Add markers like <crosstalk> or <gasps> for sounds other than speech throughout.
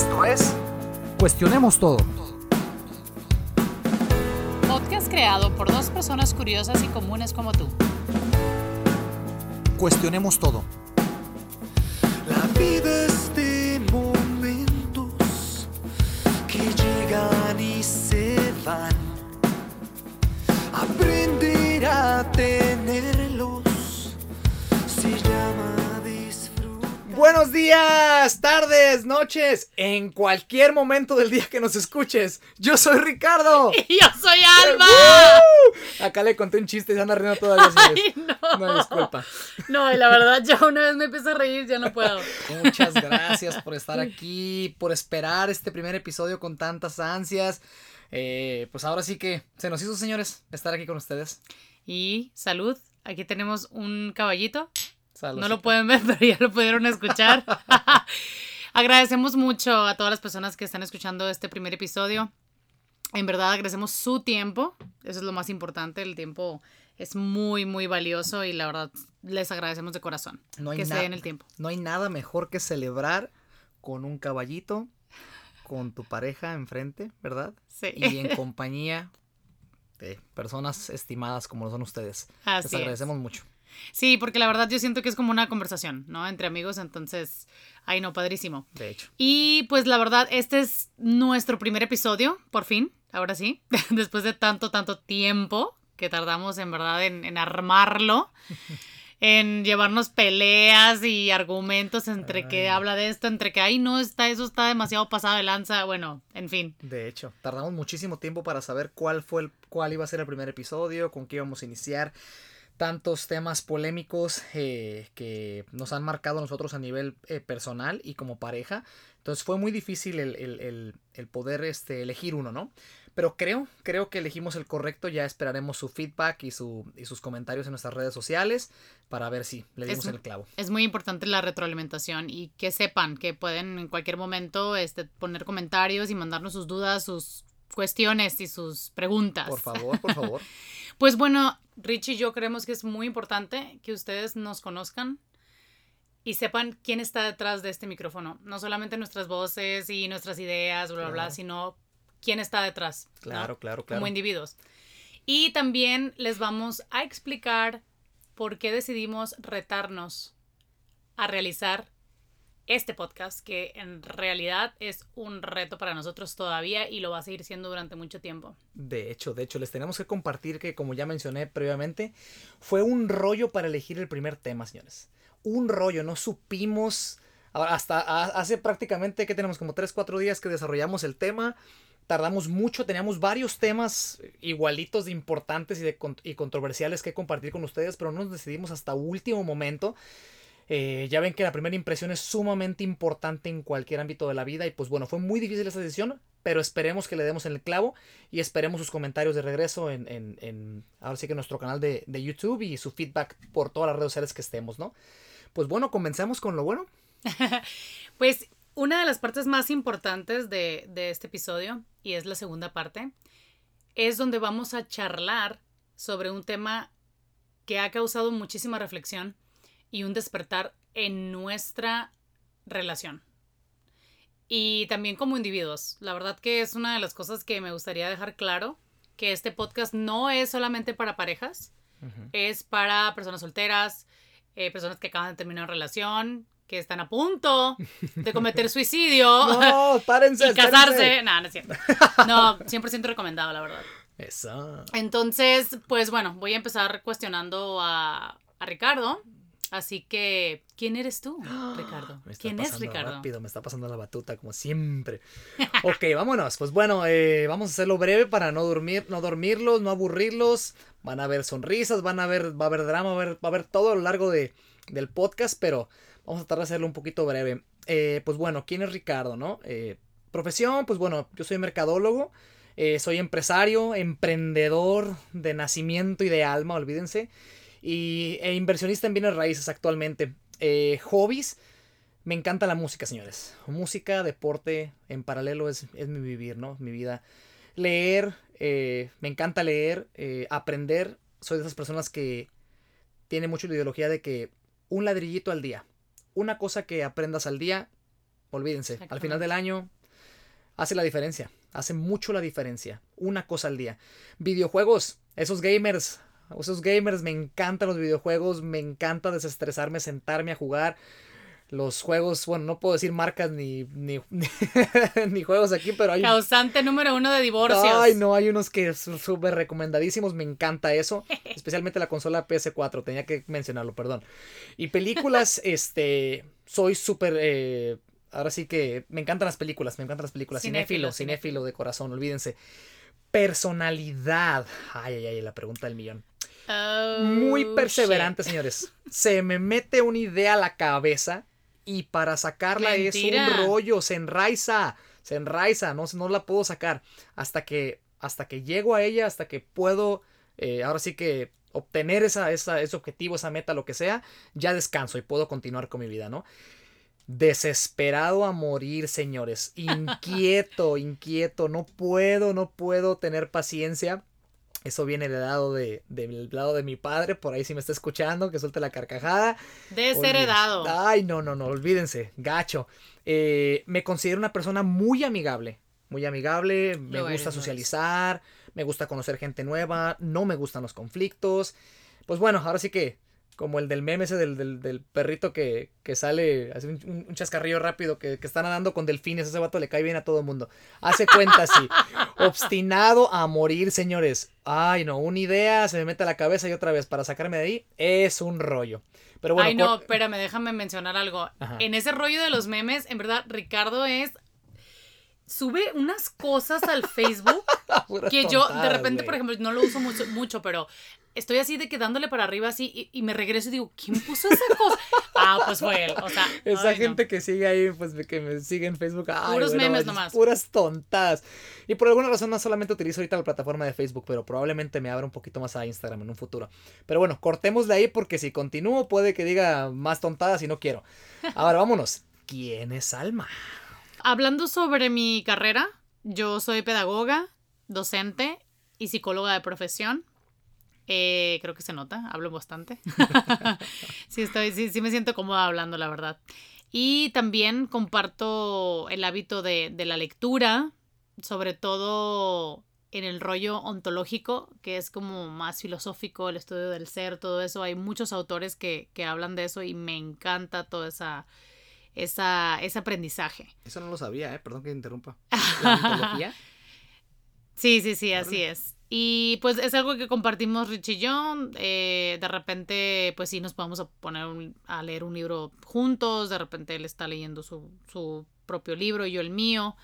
Esto es Cuestionemos Todo. Podcast creado por dos personas curiosas y comunes como tú. Cuestionemos Todo. La vida es de momentos que llegan y se van. Aprender a tenerlos Buenos días, tardes, noches, en cualquier momento del día que nos escuches. Yo soy Ricardo. <laughs> Y yo soy. ¡Woo! Acá le conté un chiste y se anda riendo todavía. <laughs> Ay, no. No, disculpa. No, y la verdad, ya una vez me empiezo a reír, ya no puedo. Muchas <laughs> gracias por estar aquí, por esperar este primer episodio con tantas ansias. Eh, pues ahora sí que se nos hizo, señores, estar aquí con ustedes. Y salud, aquí tenemos un caballito. No lo pueden ver, <laughs> pero ya lo pudieron escuchar. <laughs> Agradecemos mucho a todas las personas que están escuchando este primer episodio. En verdad agradecemos su tiempo. Eso es lo más importante. El tiempo es muy, muy valioso y la verdad les agradecemos de corazón No hay que se den el tiempo. No hay nada mejor que celebrar con un caballito, con tu pareja enfrente, ¿verdad? Sí. Y en compañía de personas estimadas como lo son ustedes. Así Les es. agradecemos mucho. Sí, porque la verdad yo siento que es como una conversación, ¿no? Entre amigos, entonces, ay no, padrísimo. De hecho. Y pues la verdad, este es nuestro primer episodio, por fin, ahora sí, <laughs> después de tanto, tanto tiempo que tardamos en verdad en, en armarlo, <laughs> en llevarnos peleas y argumentos entre que Ay. habla de esto, entre que, ay no, está, eso está demasiado pasado de lanza, bueno, en fin. De hecho, tardamos muchísimo tiempo para saber cuál fue el, cuál iba a ser el primer episodio, con qué íbamos a iniciar. Tantos temas polémicos eh, que nos han marcado a nosotros a nivel eh, personal y como pareja. Entonces fue muy difícil el, el- el- el poder este, elegir uno, ¿no? Pero creo, creo que elegimos el correcto. Ya esperaremos su feedback y, su, y sus comentarios en nuestras redes sociales para ver si le dimos Es- el clavo. Es muy importante la retroalimentación y que sepan que pueden en cualquier momento este, poner comentarios y mandarnos sus dudas, sus cuestiones y sus preguntas. Por favor, por <laughs> favor. Pues bueno, Rich y yo creemos que es muy importante que ustedes nos conozcan y sepan quién está detrás de este micrófono. No solamente nuestras voces y nuestras ideas, bla, bla, bla, sino quién está detrás. ¿no? Claro, claro, claro. Como individuos. Y también les vamos a explicar por qué decidimos retarnos a realizar este podcast, que en realidad es un reto para nosotros todavía y lo va a seguir siendo durante mucho tiempo. De hecho, de hecho, les tenemos que compartir que, como ya mencioné previamente, fue un rollo para elegir el primer tema, señores. Un rollo, no supimos. Hasta hace prácticamente que tenemos como 3, 4 días que desarrollamos el tema. Tardamos mucho, teníamos varios temas igualitos de importantes y, de, y controversiales que compartir con ustedes, pero no nos decidimos hasta último momento. Eh, ya ven que la primera impresión es sumamente importante en cualquier ámbito de la vida y pues bueno, fue muy difícil esa decisión, pero esperemos que le demos el clavo y esperemos sus comentarios de regreso en, en, ahora sí que nuestro canal de, de YouTube y su feedback por todas las redes sociales que estemos, ¿no? Pues bueno, comencemos con lo bueno. <laughs> Pues una de las partes más importantes de, de este episodio, y es la segunda parte, es donde vamos a charlar sobre un tema que ha causado muchísima reflexión y un despertar en nuestra relación. Y también como individuos. La verdad que es una de las cosas que me gustaría dejar claro, que este podcast no es solamente para parejas, es para personas solteras, eh, personas que acaban de terminar una relación, que están a punto de cometer <laughs> suicidio No, <laughs> párense. y casarse. No, no es cierto. No, 100% recomendado, la verdad. Eso. Entonces, pues bueno, voy a empezar cuestionando a, a Ricardo. Así que, ¿quién eres tú, <gasps> Ricardo? Me está ¿Quién es pasando Ricardo? Rápido, me está pasando la batuta como siempre. <laughs> ok, vámonos. Pues bueno, eh, vamos a hacerlo breve para no dormir, no dormirlos, no aburrirlos. Van a haber sonrisas, van a haber, va a haber drama, va a haber, va a haber todo a lo largo de, del podcast, pero vamos a tratar de hacerlo un poquito breve. Eh, pues bueno, ¿quién es Ricardo, no? Eh, profesión, pues bueno, yo soy mercadólogo. eh, soy empresario, emprendedor de nacimiento y de alma, olvídense. Y e inversionista en bienes raíces actualmente. Eh, hobbies, me encanta la música, señores. Música, deporte, en paralelo es, es mi vivir, ¿no? Mi vida. Leer, eh, me encanta leer, eh, aprender. Soy de esas personas que tiene mucho la ideología de que un ladrillito al día, una cosa que aprendas al día, Olvídense. Al final del año hace la diferencia. Hace mucho la diferencia. Una cosa al día. Videojuegos. Esos gamers. Esos gamers. Me encantan los videojuegos. Me encanta desestresarme, sentarme a jugar. Los juegos, bueno, no puedo decir marcas ni, ni, <laughs> ni juegos aquí, pero hay, Causante número uno de divorcios. Ay, no, hay unos que son súper recomendadísimos, me encanta eso. <laughs> Especialmente la consola PS4, tenía que mencionarlo, perdón. Y películas, <laughs> este, soy súper, eh, ahora sí que me encantan las películas, me encantan las películas. Cinéfilo, Cinéfilo, cinéfilo de corazón, olvídense. Personalidad. Ay, ay, ay, la pregunta del millón. Oh, Muy perseverante, shit. señores. Se me mete una idea a la cabeza y para sacarla Mentira. es un rollo, se enraiza, se enraiza, no, no la puedo sacar hasta que, hasta que llego a ella, hasta que puedo, eh, ahora sí que obtener esa, esa, ese objetivo, esa meta, lo que sea, ya descanso y puedo continuar con mi vida, ¿no? Desesperado a morir, señores. <laughs> Inquieto, inquieto. No puedo, no puedo tener paciencia. Eso viene del lado de, del lado de mi padre, por ahí si me está escuchando, que suelte la carcajada. Desheredado. Olvídense. Ay, no, no, no, olvídense, gacho. Eh, me considero una persona muy amigable, muy amigable, me gusta eres, socializar, me gusta conocer gente nueva, no me gustan los conflictos. Pues bueno, ahora sí que, como el del meme ese del, del, del perrito que, que sale, hace un, un- chascarrillo rápido, que, que está nadando con delfines, ese vato le cae bien a todo el mundo. Hace cuenta así, <laughs> obstinado a morir, señores. Ay, no, una idea se me mete a la cabeza y otra vez para sacarme de ahí es un rollo. Pero bueno, Ay, no, espérame, déjame mencionar algo. Ajá. En ese rollo de los memes, en verdad, Ricardo es. Sube unas cosas al Facebook <laughs> que yo, de repente, por ejemplo, no lo uso mucho, mucho, pero estoy así de que dándole para arriba así y, y me regreso y digo, ¿quién puso esa cosa? <laughs> ah, pues fue él. O sea, Esa ay, no. gente que sigue ahí, pues que me sigue en Facebook. ay, Puros güey, no memes nomás. Puras tontadas. Y por alguna razón no solamente utilizo ahorita la plataforma de Facebook, pero probablemente me abra un poquito más a Instagram en un futuro. Pero bueno, cortemos de ahí porque si continúo puede que diga más tontadas y no quiero. Ahora vámonos. <laughs> ¿Quién es Alma? Hablando sobre mi carrera, yo soy pedagoga, docente y psicóloga de profesión. Eh, creo que se nota, hablo bastante. <laughs> sí, estoy, sí, sí me siento cómoda hablando, la verdad. Y también comparto el hábito de, de la lectura, sobre todo en el rollo ontológico, que es como más filosófico, el estudio del ser, todo eso. Hay muchos autores que, que hablan de eso y me encanta todo esa, esa, ese aprendizaje. Eso no lo sabía, ¿eh? Perdón que interrumpa. <laughs> ¿La ontología? Sí, sí, sí, así es. Y pues es algo que compartimos Rich y eh, de repente, pues sí, nos podemos a poner un- a leer un libro juntos. De repente él está leyendo su, su propio libro y yo el mío.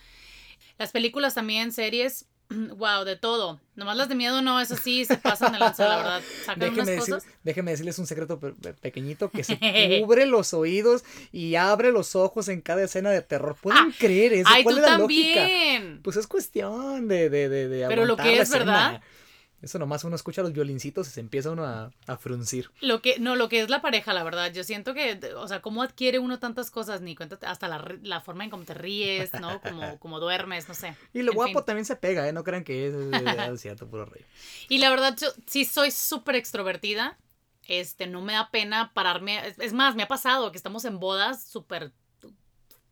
Las películas también, series. <clears throat> Wow, de todo. Nomás las de miedo no, es así, se pasan de lanza, la <laughs> verdad. Sacan Déjeme, unas decir- cosas. déjeme decirles un secreto pe- pe- pequeñito que se <laughs> cubre los oídos y abre los ojos en cada escena de terror. ¿Pueden creer eso? Ay, ¿Cuál tú es la lógica? también. Pues es cuestión de, de, de, de Pero lo que es verdad. Eso nomás uno escucha los violincitos y se empieza uno a, a fruncir. Lo que, no, lo que es la pareja, la verdad. Yo siento que, o sea, cómo adquiere uno tantas cosas, ni cuenta, hasta la, la forma en cómo te ríes, ¿no? <laughs> Como, como duermes, no sé. Y lo En guapo fin. también se pega, ¿eh? No crean que es, es- <laughs> cierto, puro rollo. Y la verdad, yo sí soy súper extrovertida. Este, no me da pena pararme. Es, es más, me ha pasado que estamos en bodas súper,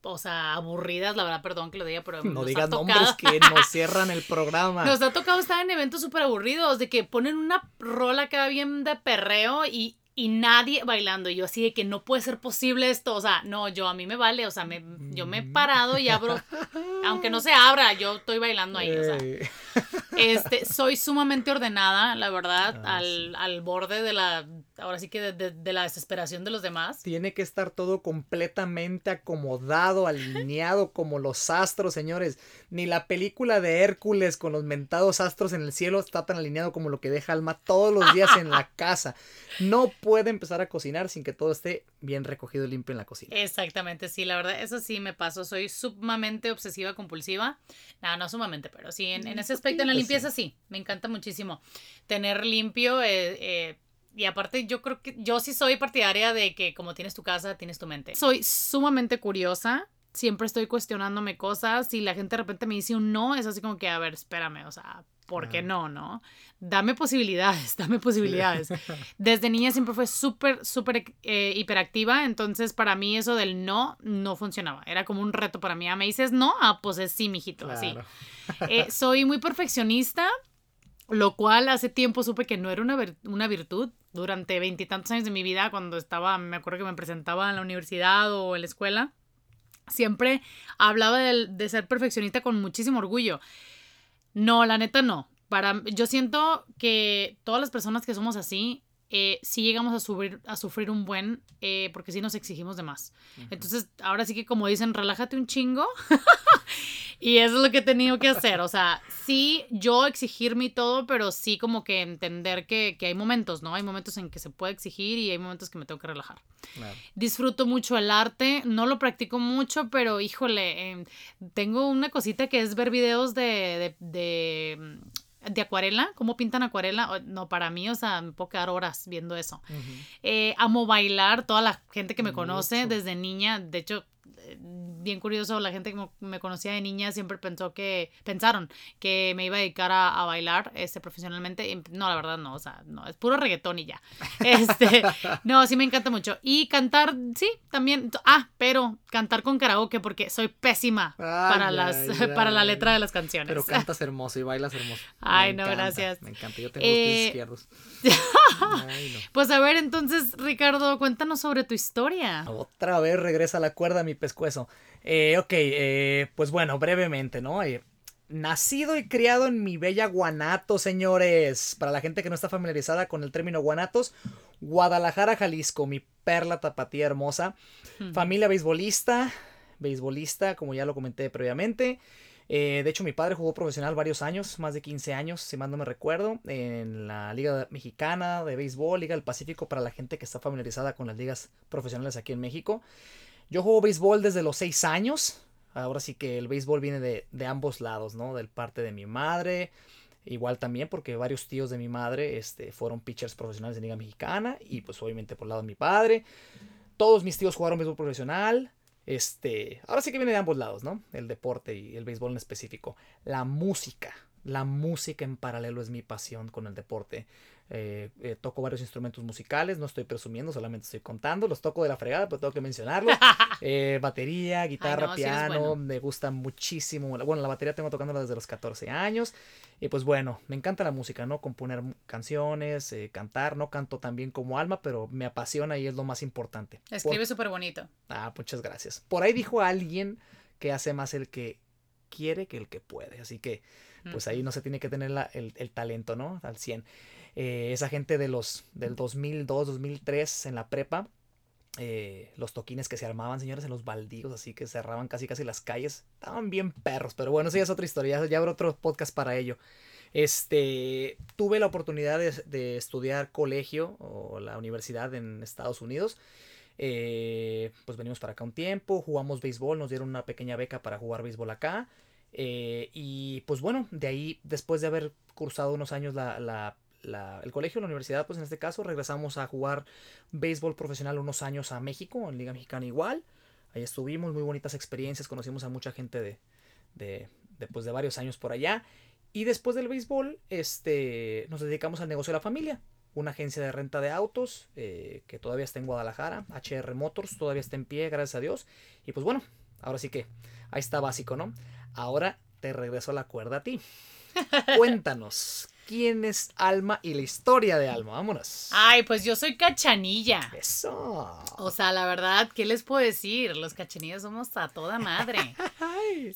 o sea, aburridas, la verdad, perdón que lo diga, pero No nos ha digas nombres que <laughs> nos cierran el programa. Nos ha tocado estar en eventos súper aburridos, de que ponen una rola que va bien de perreo y, y nadie bailando. Y yo así de que no puede ser posible esto. O sea, no, yo a mí me vale. O sea, me, yo me he parado y abro. Aunque no se abra, yo estoy bailando ahí. O sea, este, soy sumamente ordenada, la verdad, Ah, al, al borde de la. Ahora sí que de, de- de la desesperación de los demás. Tiene que estar todo completamente acomodado, <laughs> alineado como los astros, señores. Ni la película de Hércules con los mentados astros en el cielo está tan alineado como lo que deja Alma todos los días en la <laughs> casa. No puede empezar a cocinar sin que todo esté bien recogido y limpio en la cocina. Exactamente, sí, la verdad, eso sí me pasó. Soy sumamente obsesiva compulsiva. No, no sumamente, pero sí, en, en ese aspecto, en la poquito, limpieza sí, me encanta muchísimo. Tener limpio, eh, eh, y aparte yo creo que yo sí soy partidaria de que como tienes tu casa, tienes tu mente. Soy sumamente curiosa. Siempre estoy cuestionándome cosas. Si la gente de repente me dice un no, es así como que, a ver, espérame, o sea, ¿por qué no, no? Dame posibilidades, <laughs> dame posibilidades. <laughs> Desde niña siempre fue súper, súper eh, hiperactiva, entonces para mí eso del no no funcionaba. Era como un reto para mí. Ah, me dices no, ah, pues es sí, mijito, así. Claro. Eh, soy muy perfeccionista, lo cual hace tiempo supe que no era una, una virtud. Durante veintitantos años de mi vida, cuando estaba, me acuerdo que me presentaba en la universidad o en la escuela, siempre hablaba del- de, ser perfeccionista con muchísimo orgullo. No, la neta no. Para, yo siento que todas las personas que somos así, eh, sí llegamos a sufrir, a sufrir un buen, eh, porque sí nos exigimos de más. Entonces, ahora sí que como dicen, relájate un chingo. <laughs> y eso es lo que he tenido que hacer. O sea, sí, yo exigirme y todo, pero sí como que entender que, que hay momentos, ¿no? Hay momentos en que se puede exigir y hay momentos que me tengo que relajar. Claro. Disfruto mucho el arte, no lo practico mucho, pero híjole, em, tengo una cosita que es ver videos de, de, de, de acuarela, cómo pintan acuarela. No, para mí, o sea, me puedo quedar horas viendo eso. Eh, amo bailar, toda la gente que me conoce desde niña, de hecho, eh, bien curioso, la gente que me- conocía de niña siempre pensó que, pensaron que me iba a dedicar a, a bailar este, profesionalmente. y no, la verdad no, o sea, no, es puro reggaetón y ya. <laughs> Este, no, sí me encanta mucho. Y cantar, sí, también. Ah, pero cantar con karaoke porque soy pésima para, las, ay, <laughs> para la letra de las canciones. Pero <laughs> cantas hermoso y bailas hermoso. Ay, Me no, encanta, gracias. Me encanta. Yo tengo Eh, los pies izquierdos. Ay, no. Pues a ver, entonces, Ricardo, cuéntanos sobre tu historia. Otra vez regresa la cuerda a mi pescuezo. Eh, ok, eh, pues bueno, brevemente, ¿no? Eh, nacido y criado en mi bella Guanatos, señores. Para la gente que no está familiarizada con el término Guanatos, Guadalajara, Jalisco, mi perla tapatía hermosa. Familia beisbolista, beisbolista, como ya lo comenté previamente. Eh, de hecho, mi padre jugó profesional varios años, más de 15 años, si mal no me recuerdo, en la Liga Mexicana de Béisbol, Liga del Pacífico, para la gente que está familiarizada con las ligas profesionales aquí en México. Yo juego béisbol desde los 6 años. Ahora sí que el béisbol viene de, de ambos lados, ¿no? Del parte de mi madre. Igual también porque varios tíos de mi madre este, fueron pitchers profesionales de Liga Mexicana. Y pues obviamente por el lado de mi padre. Todos mis tíos jugaron béisbol profesional. Este, ahora sí que viene de ambos lados, ¿no? El deporte y el béisbol en específico. La música. La música en paralelo es mi pasión con el deporte. Eh, eh, toco varios instrumentos musicales, no estoy presumiendo, solamente estoy contando. Los toco de la fregada, pero tengo que mencionarlos. <laughs> Eh, batería, guitarra, no, sí eres piano, bueno. me gusta muchísimo. Bueno, la batería tengo tocándola desde los 14 años. Y pues bueno, me encanta la música, ¿no? Componer canciones, eh, cantar. No canto tan bien como Alma, pero me apasiona y es lo más importante. Por- Escribe súper bonito. Ah, muchas gracias. Por ahí dijo alguien que hace más el que quiere que el que puede. Así que, pues ahí no se tiene que tener la- el, el talento, ¿no? Al 100. Eh, esa gente de los del 2002, 2003 en la prepa, eh, los toquines que se armaban, señores, en los baldíos, así que cerraban casi casi las calles, estaban bien perros, pero bueno, eso ya es otra historia, ya, ya habrá otro podcast para ello. Este, tuve la oportunidad de, de estudiar colegio o la universidad en Estados Unidos. Eh, pues venimos para acá un tiempo, jugamos béisbol, nos dieron una pequeña beca para jugar béisbol acá. eh, y pues bueno, de ahí, después de haber cursado unos años la, la- la- el colegio, la universidad, pues en este caso, regresamos a jugar béisbol profesional unos años a México, en Liga Mexicana igual. Ahí estuvimos, muy bonitas experiencias, conocimos a mucha gente de, de, de, pues, de varios años por allá. Y después del béisbol, este, nos dedicamos al negocio de la familia. Una agencia de renta de autos eh, que todavía está en Guadalajara, HR Motors, todavía está en pie, gracias a Dios. Y pues bueno, ahora sí que ahí está básico, ¿no? Ahora te regreso la cuerda a ti. <laughs> Cuéntanos, ¿quién es Alma y la historia de Alma? Vámonos. Ay, pues yo soy cachanilla. Eso. O sea, la verdad, ¿qué les puedo decir? Los cachanillas somos a toda madre. <laughs>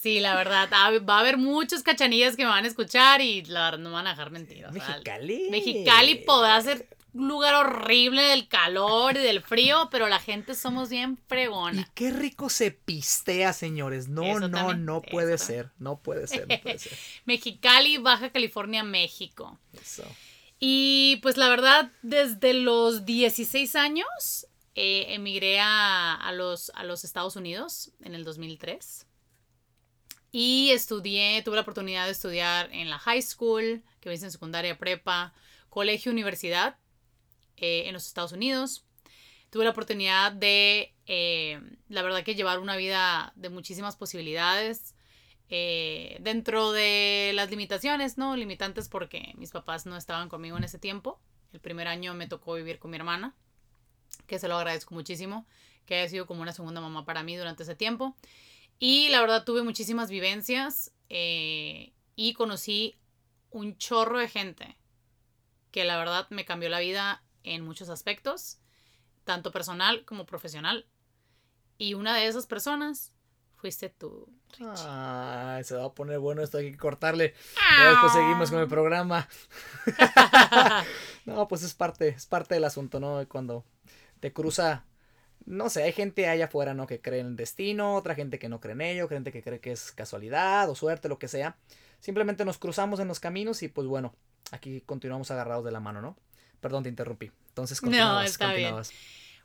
Sí, la verdad, va a haber muchos cachanillas que me van a escuchar y la verdad no me van a dejar mentir. o sea, Mexicali. Mexicali podrá ser lugar horrible del calor y del frío, pero la gente somos bien Y fregona. qué rico se pistea, señores. No, Eso no, también, no puede ser. No puede ser, no puede ser. <laughs> Mexicali, Baja California, México. Eso. Y pues la verdad, desde los 16 años eh, emigré a, a los, a los Estados Unidos en el 2003. Y estudié, tuve la oportunidad de estudiar en la high school, que ves en secundaria, prepa, colegio, universidad eh, en los Estados Unidos. Tuve la oportunidad de, eh, la verdad que llevar una vida de muchísimas posibilidades. eh, dentro de las limitaciones, ¿no? Limitantes porque mis papás no estaban conmigo en ese tiempo. El primer año me tocó vivir con mi hermana, que se lo agradezco muchísimo, que haya sido como una segunda mamá para mí durante ese tiempo. Y la verdad tuve muchísimas vivencias eh, y conocí un chorro de gente que la verdad me cambió la vida en muchos aspectos, tanto personal como profesional. Y una de esas personas fuiste tú. Ah, se va a poner bueno esto, hay que cortarle. Ya después seguimos con el programa. <laughs> no, pues es parte, es parte del asunto, ¿no? Cuando te cruza, no sé, hay gente allá afuera, ¿no? Que cree en el destino, otra gente que no cree en ello, gente que cree que es casualidad o suerte, lo que sea. Simplemente nos cruzamos en los caminos y pues bueno, aquí continuamos agarrados de la mano, ¿no? Perdón, te interrumpí. Entonces continuabas, No, está bien.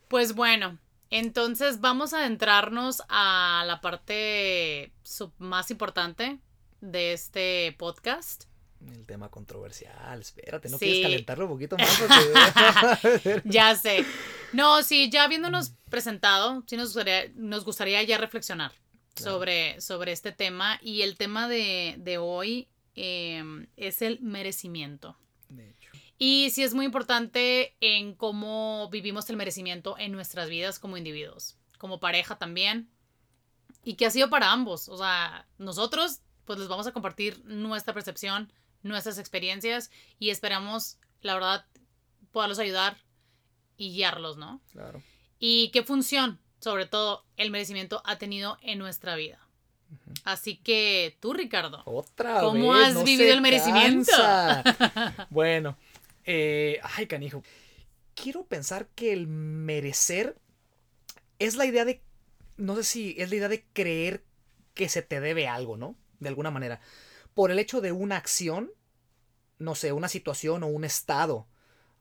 Pues bueno, entonces vamos a adentrarnos a la parte más importante de este podcast. El tema controversial, espérate, ¿no Sí. quieres calentarlo un poquito más? <laughs> Porque- Ya sé. No, sí, ya habiéndonos presentado, sí nos gustaría, nos gustaría ya reflexionar Claro. sobre, sobre este tema. Y el tema de, de hoy eh, es el merecimiento. De hecho. Y sí es muy importante en cómo vivimos el merecimiento en nuestras vidas como individuos, como pareja también. Y que ha sido para ambos. O sea, nosotros pues les vamos a compartir nuestra percepción, nuestras experiencias y esperamos, la verdad, poderlos ayudar y guiarlos, ¿no? Claro. Y qué función, sobre todo, el merecimiento ha tenido en nuestra vida. Así que tú, Ricardo. Otra ¿Cómo vez, has no vivido el merecimiento? <laughs> bueno, eh, ay, canijo. Quiero pensar que el merecer es la idea de, no sé si es la idea de creer que se te debe algo, ¿no? De alguna manera. Por el hecho de una acción, no sé, una situación o un estado.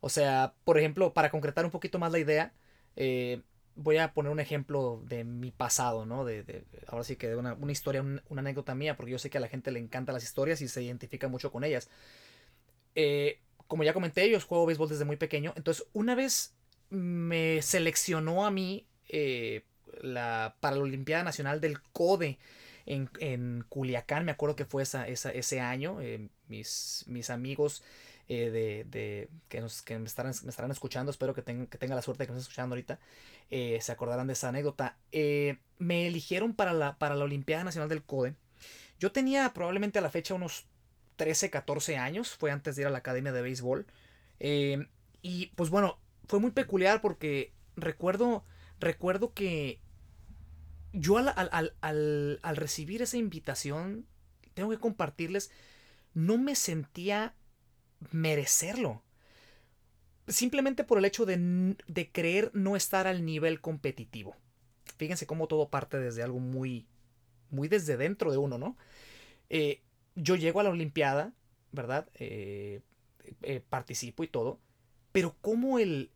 O sea, por ejemplo, para concretar un poquito más la idea, eh, voy a poner un ejemplo de mi pasado, ¿no? De, ahora sí que de una, historia, un- una anécdota mía, porque yo sé que a la gente le encantan las historias y se identifica mucho con ellas. Eh, como ya comenté, yo juego béisbol desde muy pequeño, entonces una vez me seleccionó a mí eh, la, para la Olimpiada Nacional del CODE en, en Culiacán, me acuerdo que fue esa, esa- ese año, eh, mis, mis amigos eh, de, de- que, nos, que me, estarán, me estarán escuchando, espero que, que tenga la suerte de que me estén escuchando ahorita, se acordarán de esa anécdota. Me eligieron para la, para la Olimpiada Nacional del CODE. Yo tenía probablemente a la fecha unos 13, 14 años, fue antes de ir a la academia de béisbol. Eh, y pues bueno, fue muy peculiar porque recuerdo, recuerdo que yo al, al- al- al- recibir esa invitación, tengo que compartirles, no me sentía merecerlo. Simplemente por el hecho de, de creer no estar al nivel competitivo. Fíjense cómo todo parte desde algo muy, muy desde dentro de uno, ¿no? Eh, yo llego a la Olimpiada, ¿verdad? Eh, eh, participo y todo, pero como el...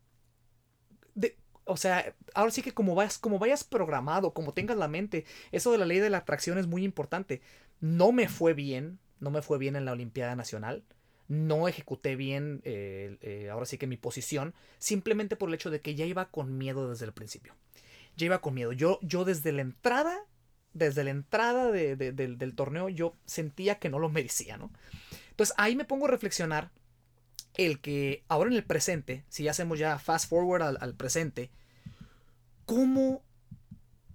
de- o sea, ahora sí que como vayas, como vayas programado, como tengas la mente, eso de la ley de la atracción es muy importante. No me fue bien, no me fue bien en la Olimpiada Nacional, no ejecuté bien, eh, eh, ahora sí que mi posición, simplemente por el hecho de que ya iba con miedo desde el principio. Ya iba con miedo. Yo, yo desde la entrada, desde la entrada de- de- del, torneo, yo sentía que no lo merecía, ¿no? Entonces ahí me pongo a reflexionar el que ahora en el presente, si ya hacemos ya fast forward al, al presente, cómo,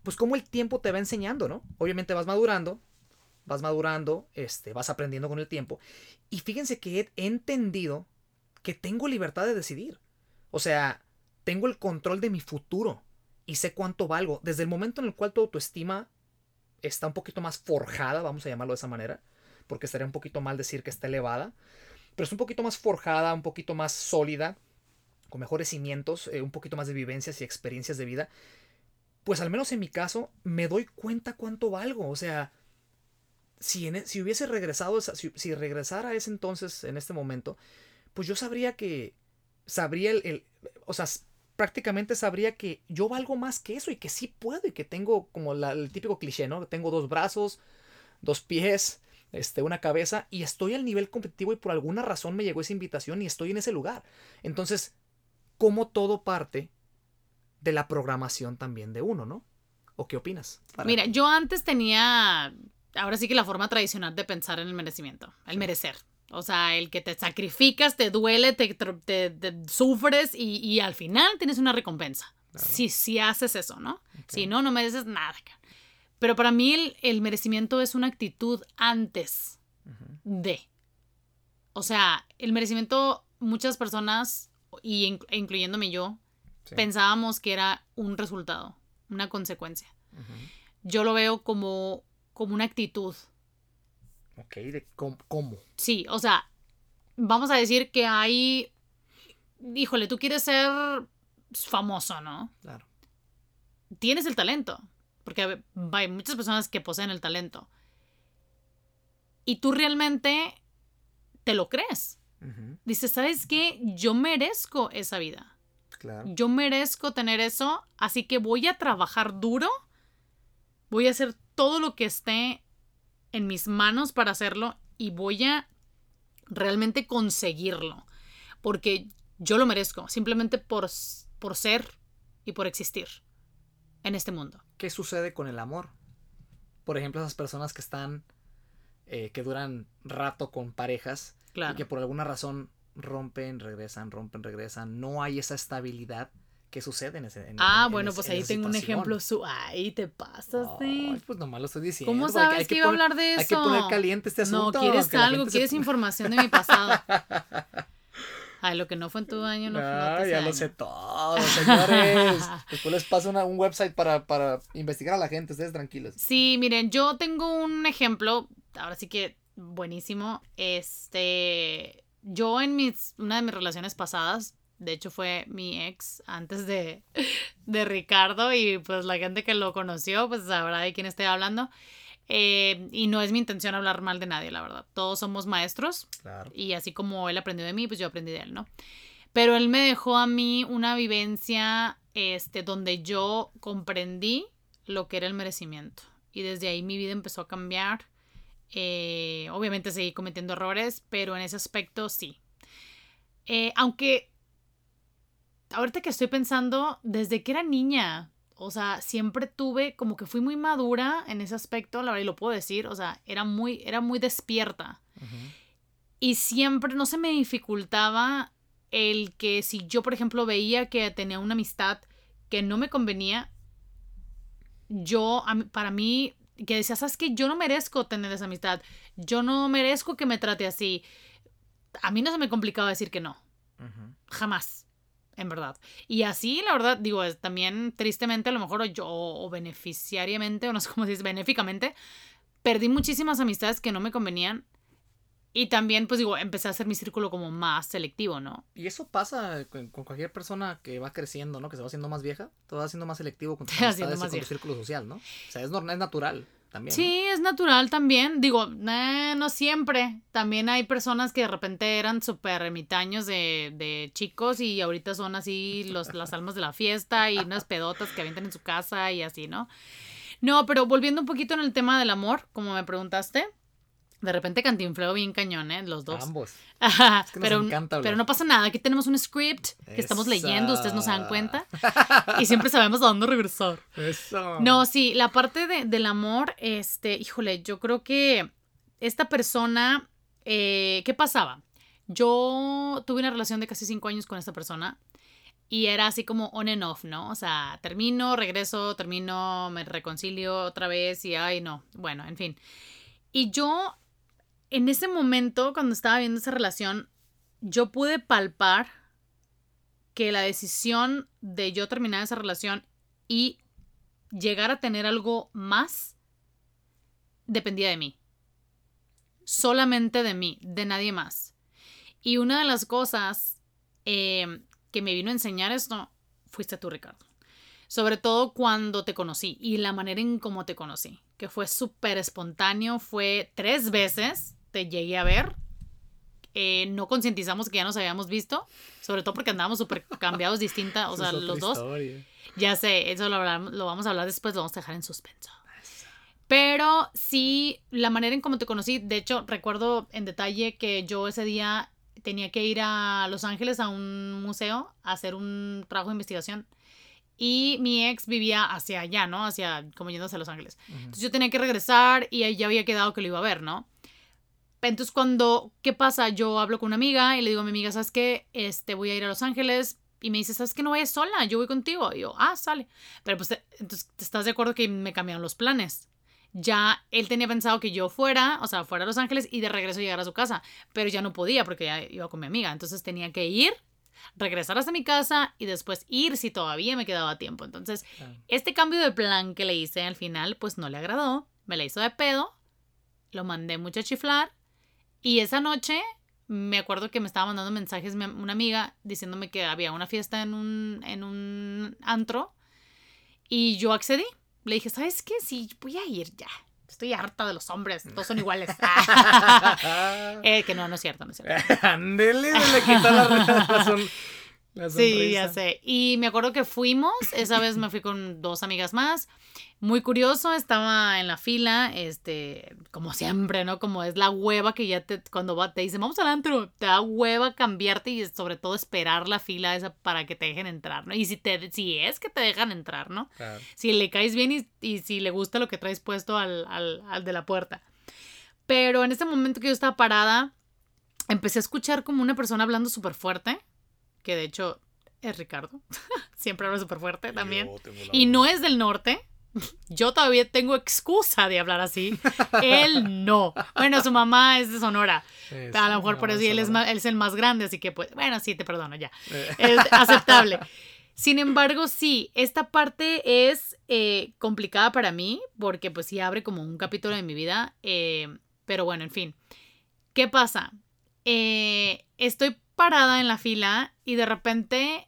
pues cómo el tiempo te va enseñando, ¿no? Obviamente vas madurando, vas madurando, este, vas aprendiendo con el tiempo. Y fíjense que he entendido que tengo libertad de decidir. O sea, tengo el control de mi futuro y sé cuánto valgo. Desde el momento en el cual tu autoestima está un poquito más forjada, vamos a llamarlo de esa manera, porque estaría un poquito mal decir que está elevada, pero es un poquito más forjada, un poquito más sólida, con mejores cimientos, eh, un poquito más de vivencias y experiencias de vida, pues al menos en mi caso me doy cuenta cuánto valgo. O sea, si, en e- si hubiese regresado, esa- si, regresara a ese entonces, en este momento, pues yo sabría que, sabría el, el- o sea, prácticamente sabría que yo valgo más que eso y que sí puedo y que tengo como la- el típico cliché, ¿no? Tengo dos brazos, dos pies, este, una cabeza y estoy al nivel competitivo y por alguna razón me llegó esa invitación y estoy en ese lugar. Entonces, ¿cómo todo parte de la programación también de uno, ¿no? ¿O qué opinas? Para- Mira, yo antes tenía ahora sí que la forma tradicional de pensar en el merecimiento, el merecer. O sea, el que te sacrificas, te duele, te, tr- te- te sufres y, y al final tienes una recompensa. Claro. Si, si haces eso, ¿no? Si no, no mereces nada. Pero para mí el, el merecimiento es una actitud antes de. O sea, el merecimiento, muchas personas, y in- incluyéndome yo, Sí. pensábamos que era un resultado, una consecuencia. Yo lo veo como, como una actitud. Ok, de cómo. cómo. Sí, o sea, vamos a decir que hay, híjole, tú quieres ser famoso, ¿no? Claro. Tienes el talento, porque hay muchas personas que poseen el talento. Y tú realmente te lo crees. Ujú. Dices, ¿sabes qué? Yo merezco esa vida. Claro. Yo merezco tener eso, así que voy a trabajar duro. Voy a hacer todo lo que esté en mis manos para hacerlo y voy a realmente conseguirlo. Porque yo lo merezco, simplemente por, por ser y por existir en este mundo. ¿Qué sucede con el amor? Por ejemplo, esas personas que están. eh, que duran rato con parejas Claro. y que por alguna razón rompen, regresan, rompen, regresan. No hay esa estabilidad que sucede en ese. en- Ah, en- en bueno, pues ahí tengo un ejemplo. Su... Ay, te pasas, sí. pues nomás lo estoy diciendo. ¿Cómo porque hay sabes que iba a hablar de eso? Hay que poner caliente este No, asunto. quieres que la algo, se- quieres información de mi pasado. <laughs> Ay, lo que no fue en tu año, no fue Ah, en tu ya año. lo sé todo, señores. <laughs> Después les paso una- un website para, para investigar a la gente, ustedes tranquilos. Sí, miren, yo tengo un ejemplo, ahora sí que buenísimo. Este, yo en mis, una de mis relaciones pasadas, de hecho fue mi ex antes de, <laughs> de Ricardo y pues la gente que lo conoció pues sabrá de quién estoy hablando. Eh, y no es mi intención hablar mal de nadie, la verdad. Todos somos maestros Claro. y así como él aprendió de mí, pues yo aprendí de él, ¿no? Pero él me dejó a mí una vivencia este, donde yo comprendí lo que era el merecimiento. Y desde ahí mi vida empezó a cambiar. Eh, obviamente seguí cometiendo errores, pero en ese aspecto sí. Eh, aunque ahorita que estoy pensando, desde que era niña, o sea, siempre tuve, como que fui muy madura en ese aspecto, la verdad, y lo puedo decir, o sea, era muy, era muy despierta. Y siempre no se me dificultaba el que si yo, por ejemplo, veía que tenía una amistad que no me convenía, yo, para mí, que decía, ¿sabes qué? Yo no merezco tener esa amistad. Yo no merezco que me trate así. A mí no se me complicaba decir que no. Jamás. En verdad. Y así, la verdad, digo, es también tristemente, a lo mejor, o yo, o beneficiariamente, o no sé cómo se dice, benéficamente, perdí muchísimas amistades que no me convenían. Y también, pues digo, empecé a hacer mi círculo como más selectivo, ¿no? Y eso pasa con, con cualquier persona que va creciendo, ¿no? Que se va haciendo más vieja, te vas haciendo más selectivo con tus amistades y con tu círculo social, ¿no? O sea, es, normal, es natural también. Sí, es natural también. Digo, eh, no siempre. También hay personas que de repente eran súper ermitaños de, de chicos y ahorita son así los, las almas de la fiesta y unas pedotas que avientan en su casa y así, ¿no? No, pero volviendo un poquito en el tema del amor, como me preguntaste, de repente cantinfleo bien cañón, ¿eh? Los dos. Ambos. <laughs> Ajá, Es que nos pero, encanta hablar. pero no pasa nada, aquí tenemos un script que estamos leyendo, ustedes no se dan cuenta. <laughs> Y siempre sabemos a dónde regresar. Eso. No, sí, la parte de- del amor, este, híjole, yo creo que esta persona, eh, ¿qué pasaba? Yo tuve una relación de casi cinco años con esta persona y era así como on and off, ¿no? O sea, termino, regreso, termino, me reconcilio otra vez y ay, no, bueno, en fin. Y yo, en ese momento, cuando estaba viendo esa relación, yo pude palpar que la decisión de yo terminar esa relación y llegar a tener algo más dependía de mí. Solamente de mí, de nadie más. Y una de las cosas eh, que me vino a enseñar esto fuiste tú, Ricardo. Sobre todo cuando te conocí y la manera en cómo te conocí, que fue súper espontáneo, fue tres veces, te llegué a ver. Eh, no concientizamos que ya nos habíamos visto, sobre todo porque andábamos súper cambiados distintas, o sea, es los dos. historia. Ya sé, eso lo, hablamos- lo vamos a hablar después, lo vamos a dejar en suspenso. Pero sí, la manera en cómo te conocí, de hecho, recuerdo en detalle que yo ese día tenía que ir a Los Ángeles a un museo a hacer un trabajo de investigación. y mi ex vivía hacia allá, ¿no? Hacia, como yéndose a Los Ángeles. Entonces yo tenía que regresar y ya había quedado que lo iba a ver, ¿no? Entonces cuando, ¿qué pasa? Yo hablo con una amiga y le digo a mi amiga, ¿sabes qué? Este, voy a ir a Los Ángeles. Y me dice, ¿sabes qué? No vayas sola, yo voy contigo. Y yo, ah, sale. Pero pues, te- entonces, ¿estás de acuerdo que me cambiaron los planes? Ya él tenía pensado que yo fuera, o sea, fuera a Los Ángeles y de regreso llegar a su casa. Pero ya no podía porque ya iba con mi amiga. Entonces tenía que ir, regresar hasta mi casa y después ir si todavía me quedaba tiempo. Entonces, este cambio de plan que le hice al final, pues no le agradó. Me la hizo de pedo. Lo mandé mucho a chiflar. Y esa noche me acuerdo que me estaba mandando mensajes una amiga diciéndome que había una fiesta en un, en un antro. Y yo accedí. Le dije, ¿sabes qué? Sí, voy a ir ya. Estoy harta de los hombres. Todos son iguales. <laughs> <laughs> Eh, que no, no es cierto, no es cierto. Ándele, le quitó la, son- <laughs> la Sí, ya sé. Y me acuerdo que fuimos, esa vez me fui con dos amigas más. Muy curioso, estaba en la fila, este, como siempre, ¿no? Como es la hueva que ya te, cuando va, te dicen, vamos al antro, te da hueva cambiarte y sobre todo esperar la fila esa para que te dejen entrar, ¿no? Y si, te, si es que te dejan entrar, ¿no? Claro. si le caes bien y, y si le gusta lo que traes puesto al, al, al de la puerta. Pero en ese momento que yo estaba parada, empecé a escuchar como una persona hablando súper fuerte, que de hecho es Ricardo, <laughs> siempre habla súper fuerte también. Y no es del norte. <laughs> Yo todavía tengo excusa de hablar así. Él no. Bueno, su mamá es de Sonora. Es- A lo mejor por eso y él es, más, él es el más grande, así que pues, bueno, sí, te perdono ya Eh, es <laughs> aceptable. Sin embargo, sí, esta parte es eh, complicada para mí porque pues sí abre como un capítulo de mi vida. eh, pero bueno, en fin. ¿Qué pasa? Eh, estoy parada en la fila y de repente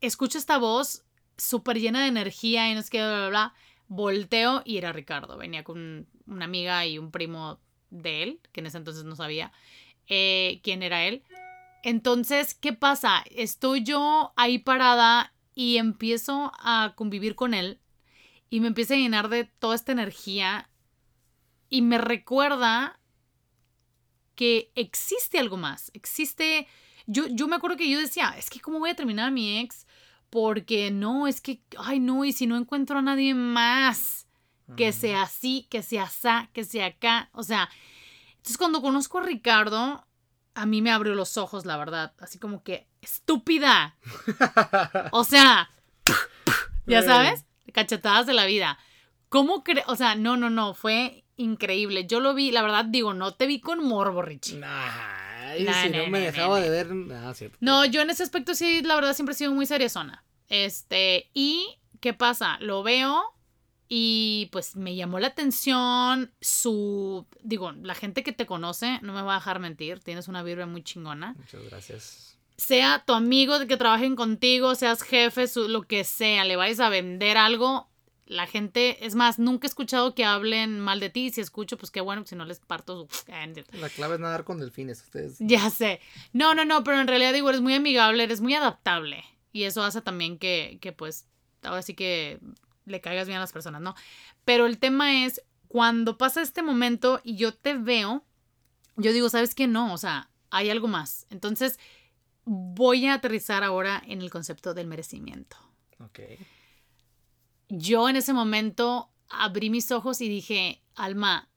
escucho esta voz súper llena de energía y no sé qué, bla, bla, bla. Volteo y era Ricardo. Venía con una amiga y un primo de él, que en ese entonces no sabía eh, quién era él. Entonces, ¿qué pasa? Estoy yo ahí parada y empiezo a convivir con él y me empieza a llenar de toda esta energía y me recuerda que existe algo más, existe... Yo, yo me acuerdo que yo decía, es que cómo voy a terminar a mi ex porque no, es que, ay no, y si no encuentro a nadie más que sea así, que sea asá, que sea acá, o sea, entonces cuando conozco a Ricardo, a mí me abrió los ojos, la verdad, así como que, estúpida, <laughs> o sea, ya sabes, cachetadas de la vida. ¿Cómo crees? O sea, no, no, no, fue increíble. Yo lo vi, la verdad, digo, no te vi con morbo, Richie. Nah, y Nah, si nah, no me dejaba de ver. Ah, cierto. No, yo en ese aspecto sí, la verdad, siempre he sido muy seriezona. Este, y ¿qué pasa? Lo veo y pues me llamó la atención su, digo, la gente que te conoce, no me va a dejar mentir, tienes una vibra muy chingona. Muchas gracias. Sea tu amigo de que trabajen contigo, seas jefe, su- lo que sea, le vayas a vender algo, la gente, es más, nunca he escuchado que hablen mal de ti, si escucho, pues qué bueno, si no les parto su... <laughs> La clave es nadar con delfines. Ustedes. Ya sé. No, no, no, pero en realidad digo, eres muy amigable, eres muy adaptable. Y eso hace también que, que pues, ahora sí que le caigas bien a las personas, ¿no? Pero el tema es, cuando pasa este momento y yo te veo, yo digo, ¿sabes qué? No, o sea, hay algo más. Entonces, voy a aterrizar ahora en el concepto del merecimiento. Ok. Yo en ese momento abrí mis ojos y dije, Alma,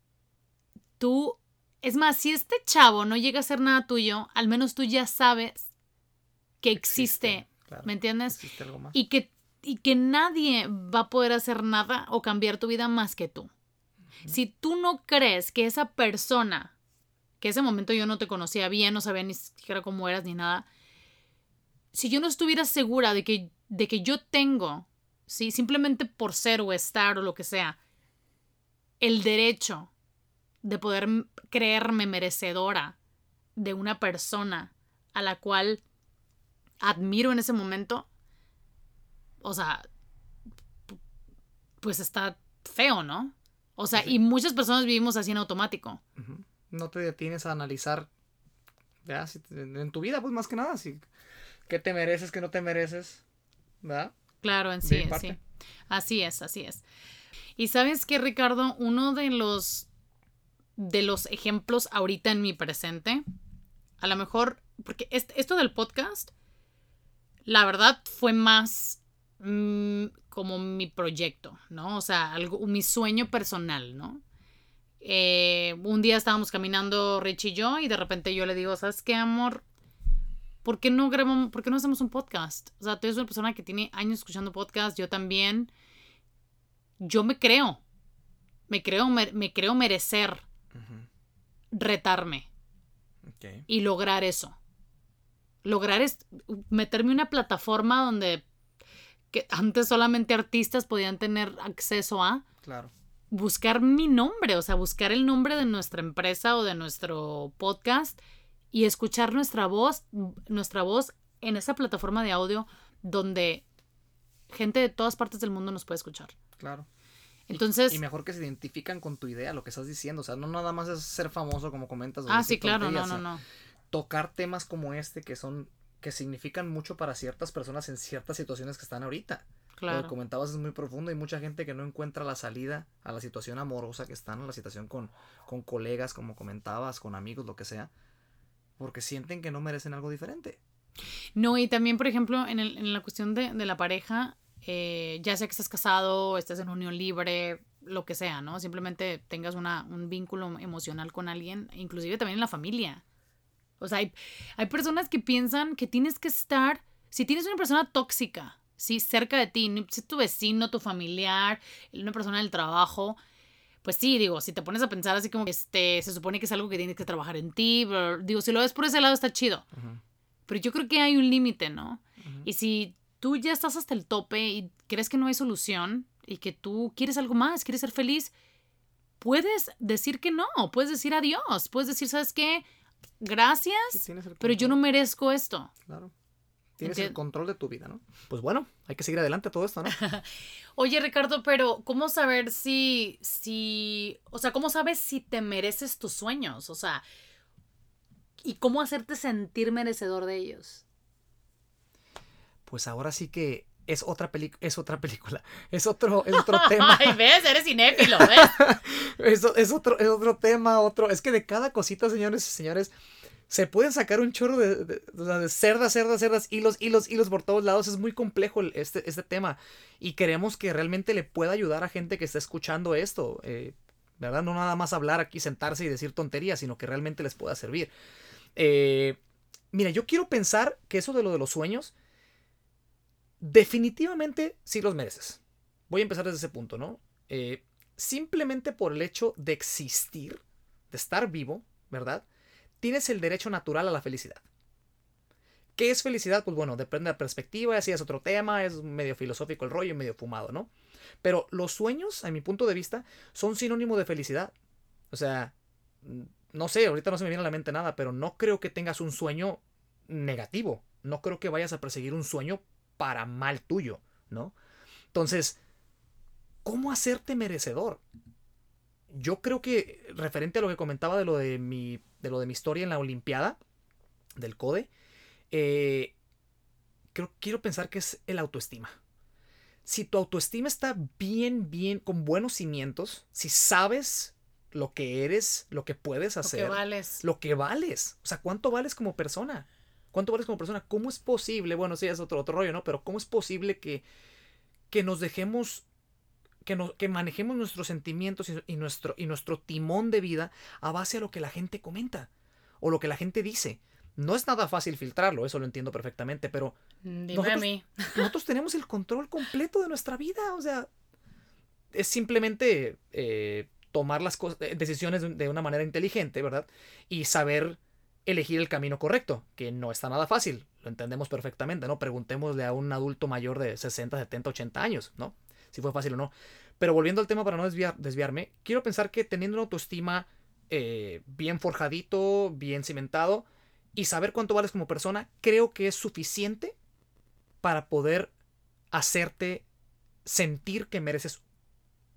tú, es más, si este chavo no llega a ser nada tuyo, al menos tú ya sabes que existe, claro. ¿me entiendes? Existe algo más. Y que, y que nadie va a poder hacer nada o cambiar tu vida más que tú. Si tú no crees que esa persona, que ese momento yo no te conocía bien, no sabía ni siquiera cómo eras ni nada, si yo no estuviera segura de que, de que yo tengo, ¿sí? simplemente por ser o estar o lo que sea, el derecho de poder creerme merecedora de una persona a la cual admiro en ese momento, o sea, pu- pues está feo, ¿no? O sea, Sí. y muchas personas vivimos así en automático. No te detienes a analizar. ¿verdad? Si te- en tu vida, pues más que nada. Si, ¿Qué te mereces, qué no te mereces? ¿Verdad? Claro, en sí, en sí. Así es, así es. Y sabes que, Ricardo, uno de los de los ejemplos ahorita en mi presente, a lo mejor, porque est- esto del podcast, la verdad fue más mm, como mi proyecto, ¿no? O sea, algo, mi sueño personal, ¿no? Eh, un día estábamos caminando Rich y yo y de repente yo le digo, ¿sabes qué, amor? ¿Por qué no grabamos, por qué no hacemos un podcast? O sea, tú eres una persona que tiene años escuchando podcast, yo también. Yo me creo, me creo, me, me creo merecer retarme Ok. y lograr eso. Lograr es meterme en una plataforma donde que antes solamente artistas podían tener acceso a Claro. buscar mi nombre, o sea, buscar el nombre de nuestra empresa o de nuestro podcast y escuchar nuestra voz, nuestra voz en esa plataforma de audio donde gente de todas partes del mundo nos puede escuchar. Claro. Entonces, Y mejor que se identifican con tu idea, lo que estás diciendo. O sea, no nada más es ser famoso como comentas. ah, sí, claro, no, no, no. Tocar temas como este que son que significan mucho para ciertas personas en ciertas situaciones que están ahorita. Lo que Claro. comentabas es muy profundo. Hay mucha gente que no encuentra la salida a la situación amorosa que están, a la situación con, con colegas, como comentabas, con amigos, lo que sea, porque sienten que no merecen algo diferente. No, y también, por ejemplo, en, el- en la cuestión de, de la pareja, eh, ya sea que estés casado, estés en unión libre, lo que sea, ¿no? Simplemente tengas una, un vínculo emocional con alguien, inclusive también en la familia. O sea, hay, hay personas que piensan que tienes que estar, si tienes una persona tóxica, ¿sí? Cerca de ti, si es tu vecino, tu familiar, una persona del trabajo, pues sí, digo, si te pones a pensar así como, que, este, se supone que es algo que tienes que trabajar en ti, pero, digo, si lo ves por ese lado está chido. Pero yo creo que hay un límite, ¿no? Y si tú ya estás hasta el tope y crees que no hay solución y que tú quieres algo más, quieres ser feliz, puedes decir que no, puedes decir adiós, puedes decir, ¿sabes qué? Gracias, pero yo no merezco esto. Claro. Tienes el control de tu vida, ¿no? Pues bueno, hay que seguir adelante todo esto, ¿no? <laughs> Oye, Ricardo, pero ¿cómo saber si, si, o sea, cómo sabes si te mereces tus sueños? O sea, ¿y cómo hacerte sentir merecedor de ellos? Pues ahora sí que es otra película, es otra <laughs> película, es otro, es otro <laughs> tema. Ay, ves, eres cinéfilo, ¿ves? Eso es otro, es otro tema, otro. Es que de cada cosita, señores y señores, se pueden sacar un chorro de, cerdas, cerdas, cerdas, hilos, hilos, hilos por todos lados. Es muy complejo este, este tema. Y queremos que realmente le pueda ayudar a gente que está escuchando esto. eh, ¿Verdad? No nada más hablar aquí, sentarse y decir tonterías, sino que realmente les pueda servir. Eh, mira, yo quiero pensar que eso de lo de los sueños, definitivamente sí los mereces. Voy a empezar desde ese punto, ¿no? Eh, simplemente por el hecho de existir, de estar vivo, ¿verdad? Tienes el derecho natural a la felicidad. ¿Qué es felicidad? Pues bueno, depende de la perspectiva, así es otro tema, es medio filosófico el rollo y medio fumado, ¿no? Pero los sueños, a mi punto de vista, son sinónimo de felicidad. O sea, no sé, ahorita no se me viene a la mente nada, pero no creo que tengas un sueño negativo. No creo que vayas a perseguir un sueño para mal tuyo, ¿no? Entonces, ¿cómo hacerte merecedor? Yo creo que referente a lo que comentaba de lo de mi, de lo de mi historia en la Olimpiada del CODE, eh, creo, quiero pensar que es el autoestima. Si tu autoestima está bien, bien, con buenos cimientos, si sabes lo que eres, lo que puedes Lo hacer, que vales. lo que vales. O sea, ¿cuánto vales como persona? ¿Cuánto vales como persona? ¿Cómo es posible? Bueno, sí, es otro, otro rollo, ¿no? Pero ¿cómo es posible que, que nos dejemos, que, nos, que manejemos nuestros sentimientos y, y nuestro, y nuestro timón de vida a base a lo que la gente comenta o lo que la gente dice? No es nada fácil filtrarlo, eso lo entiendo perfectamente, pero Dime a nosotros- mí. <laughs> nosotros tenemos el control completo de nuestra vida. O sea, es simplemente eh, tomar las eh, decisiones de, de una manera inteligente, ¿verdad? Y saber elegir el camino correcto, que no está nada fácil. Lo entendemos perfectamente, ¿no? Preguntémosle a un adulto mayor de 60, 70, 80 años, ¿no? Si fue fácil o no. Pero volviendo al tema para no desviar- desviarme, quiero pensar que teniendo una autoestima eh, bien forjadito, bien cimentado, y saber cuánto vales como persona, creo que es suficiente para poder hacerte sentir que mereces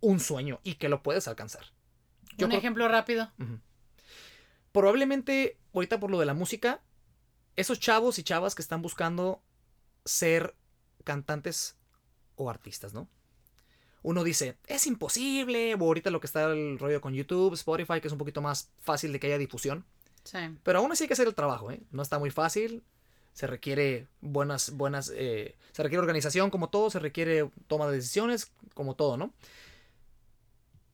un sueño y que lo puedes alcanzar. Yo Un ejemplo rápido. Probablemente, ahorita por lo de la música, esos chavos y chavas que están buscando ser cantantes o artistas, ¿no? Uno dice, es imposible, o ahorita lo que está el rollo con YouTube, Spotify, que es un poquito más fácil de que haya difusión. Sí. Pero aún así hay que hacer el trabajo, ¿eh? No está muy fácil. se requiere buenas, buenas, eh, se requiere organización como todo, se requiere toma de decisiones como todo, ¿no?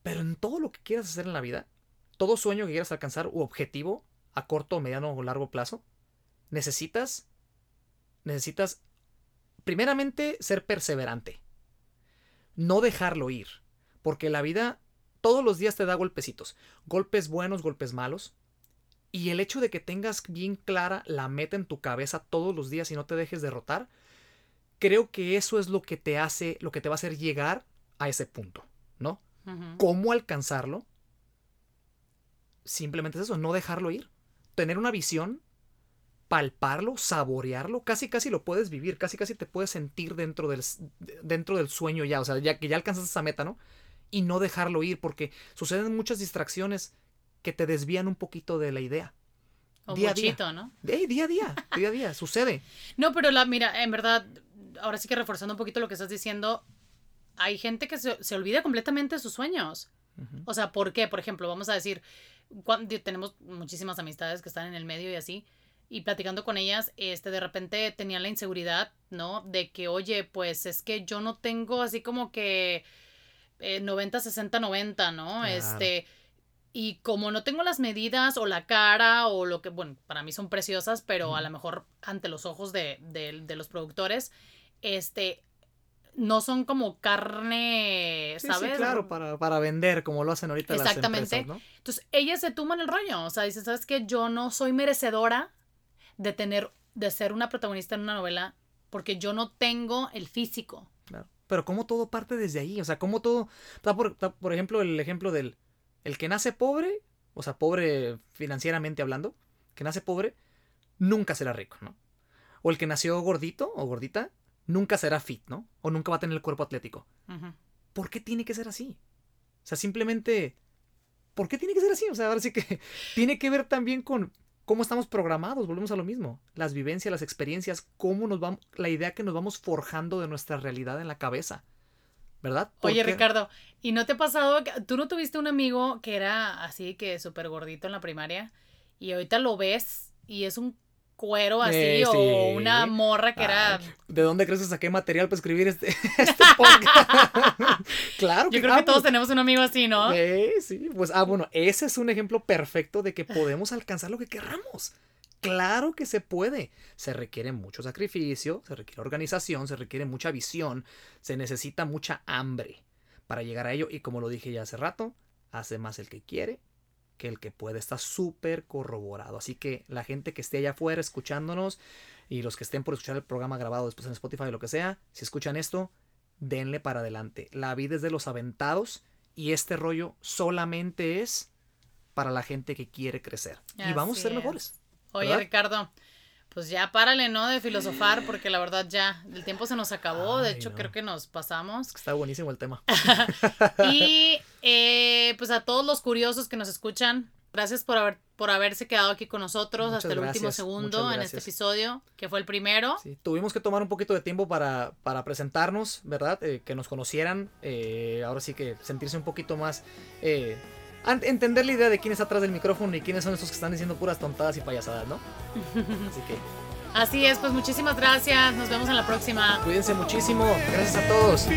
Pero en todo lo que quieras hacer en la vida, todo sueño que quieras alcanzar u objetivo a corto, mediano o largo plazo, necesitas, necesitas, primeramente, ser perseverante. No dejarlo ir. Porque la vida todos los días te da golpecitos. Golpes buenos, golpes malos. Y el hecho de que tengas bien clara la meta en tu cabeza todos los días y no te dejes derrotar, creo que eso es lo que te hace, lo que te va a hacer llegar a ese punto, ¿no? ¿Cómo alcanzarlo? Simplemente es eso, no dejarlo ir. Tener una visión, palparlo, saborearlo, casi casi lo puedes vivir, casi casi te puedes sentir dentro del, dentro del sueño ya, o sea, ya que ya alcanzas esa meta, ¿no? Y no dejarlo ir, porque suceden muchas distracciones que te desvían un poquito de la idea. O Día a día. ¿no? Día a día, día a día, <laughs> sucede. No, pero la, mira, en verdad, ahora sí que reforzando un poquito lo que estás diciendo, hay gente que se, se olvida completamente de sus sueños. O sea, ¿por qué? Por ejemplo, vamos a decir, cuan- di- tenemos muchísimas amistades que están en el medio y así, y platicando con ellas, este, de repente tenían la inseguridad, ¿no? De que, oye, pues es que yo no tengo así como que eh, 90, 60, 90, ¿no? Este, y como no tengo las medidas o la cara o lo que, bueno, para mí son preciosas, pero a lo mejor ante los ojos de, de- de los productores, este, no son como carne, ¿sabes? sí, claro, para, para vender, como lo hacen ahorita las Exactamente. empresas, ¿no? Entonces, ellas se tuman el rollo. O sea, dicen, ¿sabes qué? Yo no soy merecedora de tener, de ser una protagonista en una novela porque yo no tengo el físico. Claro. Pero como todo parte desde ahí, o sea, como todo, está por, está, por ejemplo, el ejemplo del el que nace pobre, o sea, pobre financieramente hablando, que nace pobre, nunca será rico, ¿no? O el que nació gordito o gordita, nunca será fit, ¿no? O nunca va a tener el cuerpo atlético. ¿Por qué tiene que ser así? O sea, simplemente, ¿por qué tiene que ser así? O sea, ahora sí que <laughs> tiene que ver también con cómo estamos programados, volvemos a lo mismo. Las vivencias, las experiencias, cómo nos vamos, la idea que nos vamos forjando de nuestra realidad en la cabeza. ¿Verdad? Oye, Ricardo, ¿y no te ha pasado que tú no tuviste un amigo que era así que súper gordito en la primaria y ahorita lo ves y es un cuero así Eh, o una morra que era... ¿De dónde crees que saqué material para escribir este, <laughs> este <laughs> podcast? <laughs> claro Yo creo ah, que todos pues, tenemos un amigo así, ¿no? eh, sí, pues, ah, bueno, ese es un ejemplo perfecto de que podemos alcanzar lo que querramos. Claro que se puede. Se requiere mucho sacrificio, se requiere organización, se requiere mucha visión, se necesita mucha hambre para llegar a ello. Y como lo dije ya hace rato, hace más el que quiere que el que puede. Está súper corroborado. Así que la gente que esté allá afuera escuchándonos y los que estén por escuchar el programa grabado después en Spotify o lo que sea, si escuchan esto, denle para adelante. La vida es de los aventados y este rollo solamente es para la gente que quiere crecer. y vamos a ser es. mejores. Oye, ¿verdad? Ricardo, pues ya párale, ¿no? De filosofar, porque la verdad ya el tiempo se nos acabó. de hecho, no. creo que nos pasamos. Está buenísimo el tema. <laughs> Y <laughs> eh, pues a todos los curiosos que nos escuchan, gracias por haber por haberse quedado aquí con nosotros Muchas hasta el último segundo en este episodio, que fue el primero. Sí, tuvimos que tomar un poquito de tiempo para, para presentarnos, ¿verdad? Eh, que nos conocieran. eh, ahora sí que sentirse un poquito más. Entender la idea de quién está atrás del micrófono y quiénes son esos que están diciendo puras tontadas y payasadas, ¿no? <laughs> Así que Así es, pues muchísimas gracias. Nos vemos en la próxima. cuídense muchísimo. Gracias a todos.